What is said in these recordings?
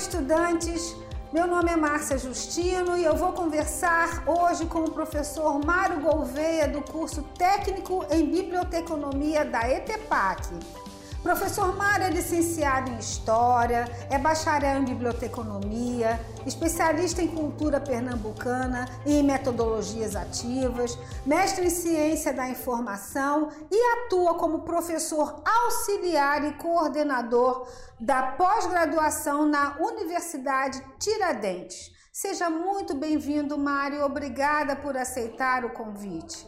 estudantes! Meu nome é Márcia Justino e eu vou conversar hoje com o professor Mário Gouveia do curso Técnico em Biblioteconomia da ETEPAC. Professor Mário é licenciado em História, é bacharel em Biblioteconomia, especialista em cultura pernambucana e em metodologias ativas, mestre em Ciência da Informação e atua como professor auxiliar e coordenador da pós-graduação na Universidade Tiradentes. Seja muito bem-vindo, Mário. Obrigada por aceitar o convite.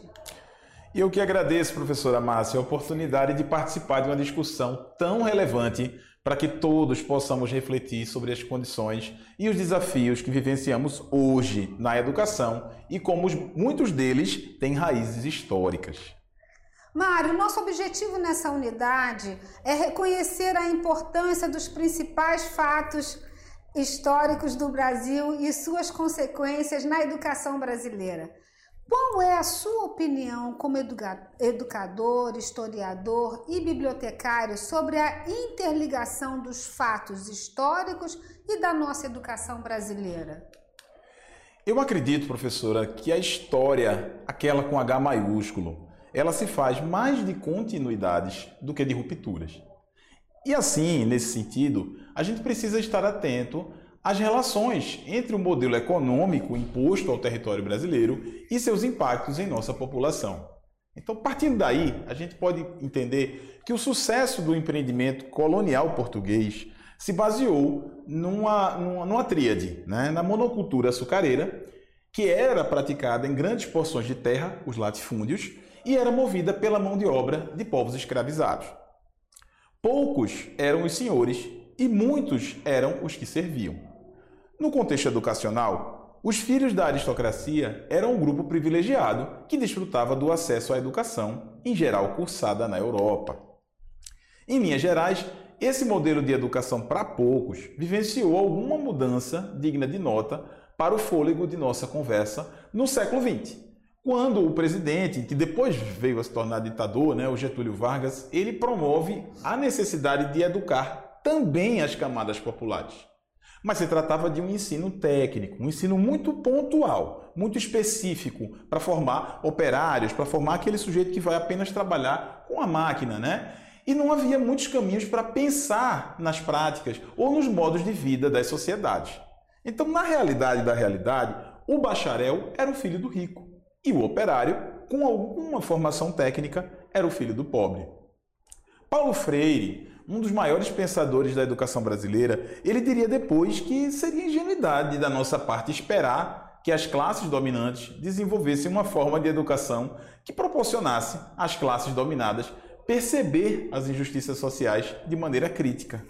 E eu que agradeço, professora Márcia, a oportunidade de participar de uma discussão tão relevante para que todos possamos refletir sobre as condições e os desafios que vivenciamos hoje na educação e como muitos deles têm raízes históricas. Mário, nosso objetivo nessa unidade é reconhecer a importância dos principais fatos históricos do Brasil e suas consequências na educação brasileira. Qual é a sua opinião como educador, historiador e bibliotecário sobre a interligação dos fatos históricos e da nossa educação brasileira? Eu acredito, professora, que a história, aquela com H maiúsculo, ela se faz mais de continuidades do que de rupturas. E assim, nesse sentido, a gente precisa estar atento as relações entre o modelo econômico imposto ao território brasileiro e seus impactos em nossa população. Então, partindo daí, a gente pode entender que o sucesso do empreendimento colonial português se baseou numa, numa, numa tríade, né? na monocultura açucareira, que era praticada em grandes porções de terra, os latifúndios, e era movida pela mão de obra de povos escravizados. Poucos eram os senhores e muitos eram os que serviam. No contexto educacional, os filhos da aristocracia eram um grupo privilegiado que desfrutava do acesso à educação, em geral cursada na Europa. Em linhas gerais, esse modelo de educação para poucos vivenciou alguma mudança digna de nota para o fôlego de nossa conversa no século XX, quando o presidente, que depois veio a se tornar ditador, né, o Getúlio Vargas, ele promove a necessidade de educar também as camadas populares. Mas se tratava de um ensino técnico, um ensino muito pontual, muito específico, para formar operários, para formar aquele sujeito que vai apenas trabalhar com a máquina, né? E não havia muitos caminhos para pensar nas práticas ou nos modos de vida das sociedades. Então, na realidade da realidade, o bacharel era o filho do rico e o operário, com alguma formação técnica, era o filho do pobre. Paulo Freire um dos maiores pensadores da educação brasileira, ele diria depois que seria ingenuidade da nossa parte esperar que as classes dominantes desenvolvessem uma forma de educação que proporcionasse às classes dominadas perceber as injustiças sociais de maneira crítica.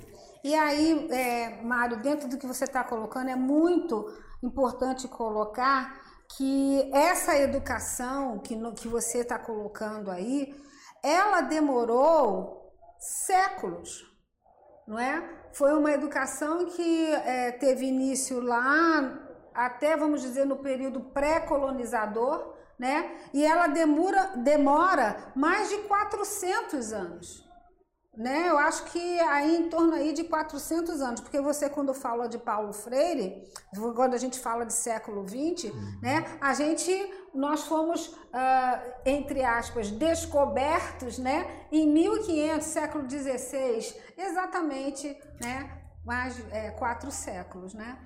E aí, é, Mário, dentro do que você está colocando, é muito importante colocar que essa educação que, no, que você está colocando aí, ela demorou séculos, não é? Foi uma educação que é, teve início lá até, vamos dizer, no período pré-colonizador, né? E ela demora, demora mais de 400 anos né? Eu acho que aí em torno aí de 400 anos, porque você quando fala de Paulo Freire, quando a gente fala de século 20, uhum. né? A gente, nós fomos, uh, entre aspas, descobertos, né? Em 1500, século 16, exatamente, né? Mais é, quatro séculos, né?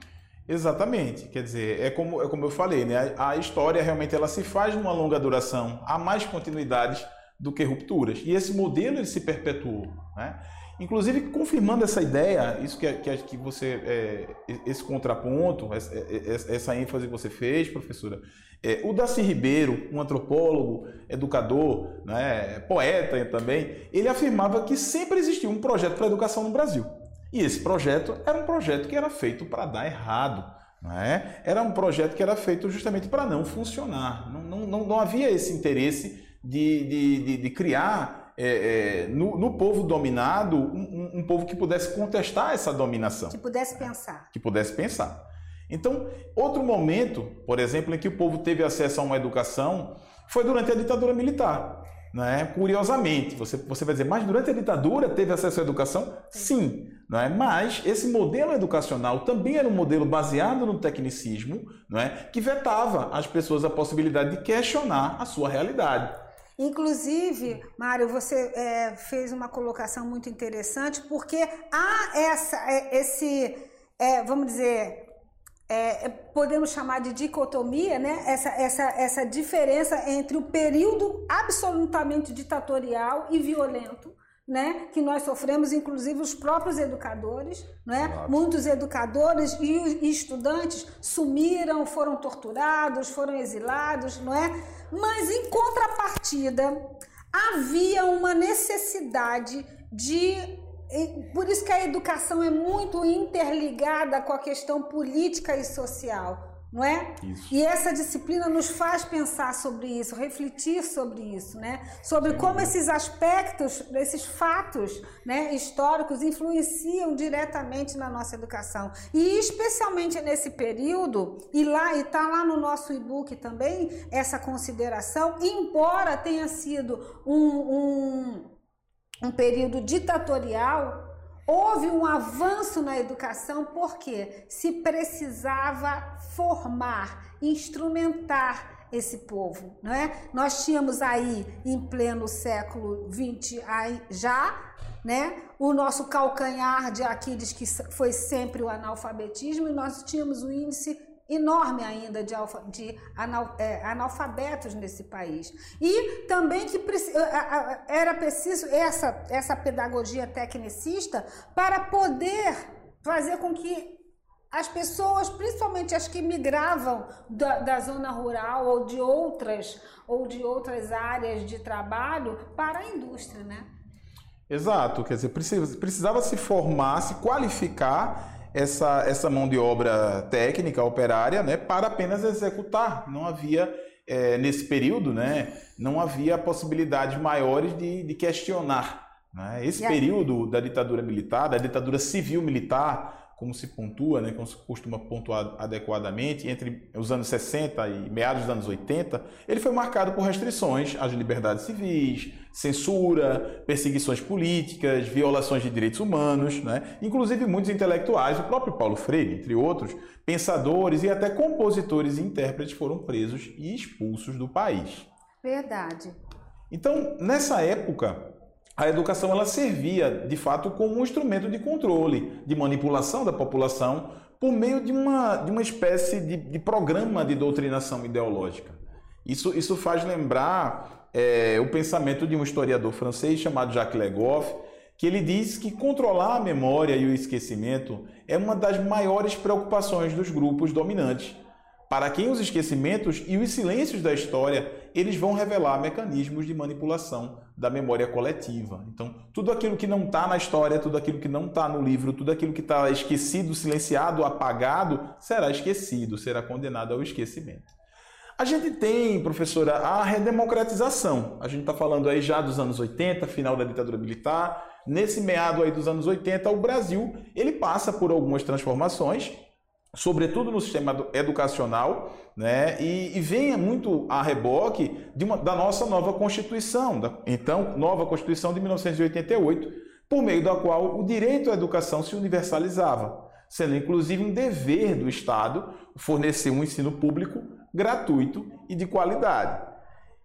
Exatamente, quer dizer, é como, é como eu falei, né? A, a história realmente ela se faz numa longa duração, há mais continuidades do que rupturas. E esse modelo ele se perpetuou. Né? Inclusive, confirmando essa ideia, isso que, que, que você, é, esse contraponto, essa, é, é, essa, ênfase que você fez, professora, é, o Darcy Ribeiro, um antropólogo, educador, né, poeta também, ele afirmava que sempre existiu um projeto para a educação no Brasil. E esse projeto era um projeto que era feito para dar errado. Né? Era um projeto que era feito justamente para não funcionar. Não, não, não, não havia esse interesse de, de, de, de criar é, é, no, no, povo dominado um, um, povo que pudesse contestar essa dominação. Que pudesse pensar. Que pudesse pensar. Então, outro momento, por exemplo, em que o povo teve acesso a uma educação foi durante a ditadura militar. não é? Curiosamente, você, você vai dizer, mas durante a ditadura teve acesso à educação? Sim, não é? Mas esse modelo educacional também era um modelo baseado no tecnicismo, é? Que vetava às pessoas a possibilidade de questionar a sua realidade. Inclusive, Mário, você é, fez uma colocação muito interessante, porque há essa, é, esse, é, vamos dizer, é, é, podemos chamar de dicotomia, né? essa, essa, essa diferença entre o período absolutamente ditatorial e violento, né? que nós sofremos, inclusive os próprios educadores. Né? Muitos educadores e estudantes sumiram, foram torturados, foram exilados, não é? mas em contrapartida havia uma necessidade de por isso que a educação é muito interligada com a questão política e social, não é? Isso. E essa disciplina nos faz pensar sobre isso, refletir sobre isso, né? Sobre como esses aspectos, esses fatos, né, históricos influenciam diretamente na nossa educação. E especialmente nesse período, e lá e tá lá no nosso e-book também essa consideração, embora tenha sido um, um um período ditatorial, houve um avanço na educação porque se precisava formar, instrumentar esse povo, não é? Nós tínhamos aí em pleno século XX já, né? O nosso calcanhar de Aquiles que foi sempre o analfabetismo e nós tínhamos o índice enorme ainda de, alfa, de anal, é, analfabetos nesse país. E também que era preciso essa, essa pedagogia tecnicista para poder fazer com que as pessoas, principalmente as que migravam da, da zona rural ou de outras ou de outras áreas de trabalho para a indústria, né? Exato, quer dizer, precisava se formar, se qualificar essa, essa mão de obra técnica, operária, né, para apenas executar. Não havia, é, nesse período, né, não havia possibilidades maiores de, de questionar. Né? Esse período da ditadura militar, da ditadura civil-militar, como se pontua, né, como se costuma pontuar adequadamente, entre os anos 60 e meados dos anos 80, ele foi marcado por restrições às liberdades civis, censura, perseguições políticas, violações de direitos humanos, né? inclusive muitos intelectuais, o próprio Paulo Freire, entre outros, pensadores e até compositores e intérpretes foram presos e expulsos do país. Verdade. Então, nessa época, a educação ela servia, de fato, como um instrumento de controle, de manipulação da população por meio de uma, de uma espécie de, de programa de doutrinação ideológica. Isso, isso faz lembrar é, o pensamento de um historiador francês chamado Jacques Legoff, que ele diz que controlar a memória e o esquecimento é uma das maiores preocupações dos grupos dominantes para quem os esquecimentos e os silêncios da história eles vão revelar mecanismos de manipulação da memória coletiva. Então, tudo aquilo que não está na história, tudo aquilo que não está no livro, tudo aquilo que está esquecido, silenciado, apagado, será esquecido, será condenado ao esquecimento. A gente tem, professora, a redemocratização. A gente está falando aí já dos anos 80, final da ditadura militar. Nesse meado aí dos anos 80, o Brasil ele passa por algumas transformações sobretudo no sistema educacional, né? e, e venha muito a reboque uma, da nossa nova Constituição, da, então, nova Constituição de 1988, por meio da qual o direito à educação se universalizava, sendo inclusive um dever do Estado fornecer um ensino público gratuito e de qualidade.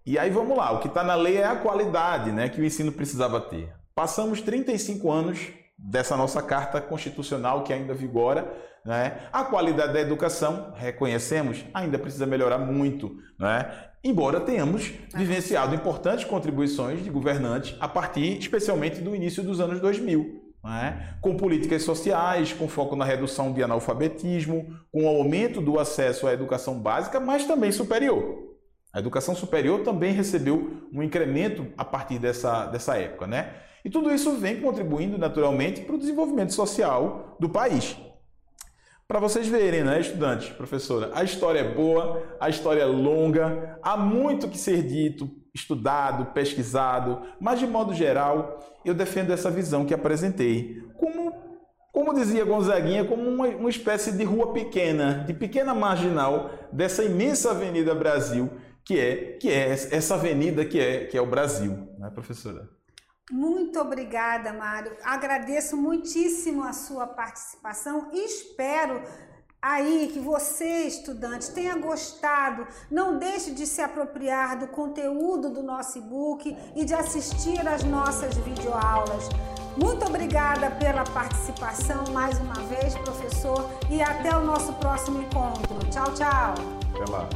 E aí vamos lá, o que está na lei é a qualidade né, que o ensino precisava ter. Passamos 35 anos dessa nossa Carta Constitucional que ainda vigora, né? A qualidade da educação, reconhecemos, ainda precisa melhorar muito, né? embora tenhamos vivenciado importantes contribuições de governantes a partir, especialmente, do início dos anos 2000. Né? Com políticas sociais, com foco na redução de analfabetismo, com o aumento do acesso à educação básica, mas também superior. A educação superior também recebeu um incremento a partir dessa, dessa época. Né? E tudo isso vem contribuindo naturalmente para o desenvolvimento social do país. Para vocês verem, né, estudantes, professora, a história é boa, a história é longa, há muito que ser dito, estudado, pesquisado, mas de modo geral, eu defendo essa visão que apresentei, como, como dizia Gonzaguinha, como uma, uma espécie de rua pequena, de pequena marginal dessa imensa Avenida Brasil, que é que é essa avenida que é que é o Brasil, né, professora? Muito obrigada, Mário. Agradeço muitíssimo a sua participação e espero aí que você, estudante, tenha gostado. Não deixe de se apropriar do conteúdo do nosso e-book e de assistir às nossas videoaulas. Muito obrigada pela participação mais uma vez, professor, e até o nosso próximo encontro. Tchau, tchau. Até lá.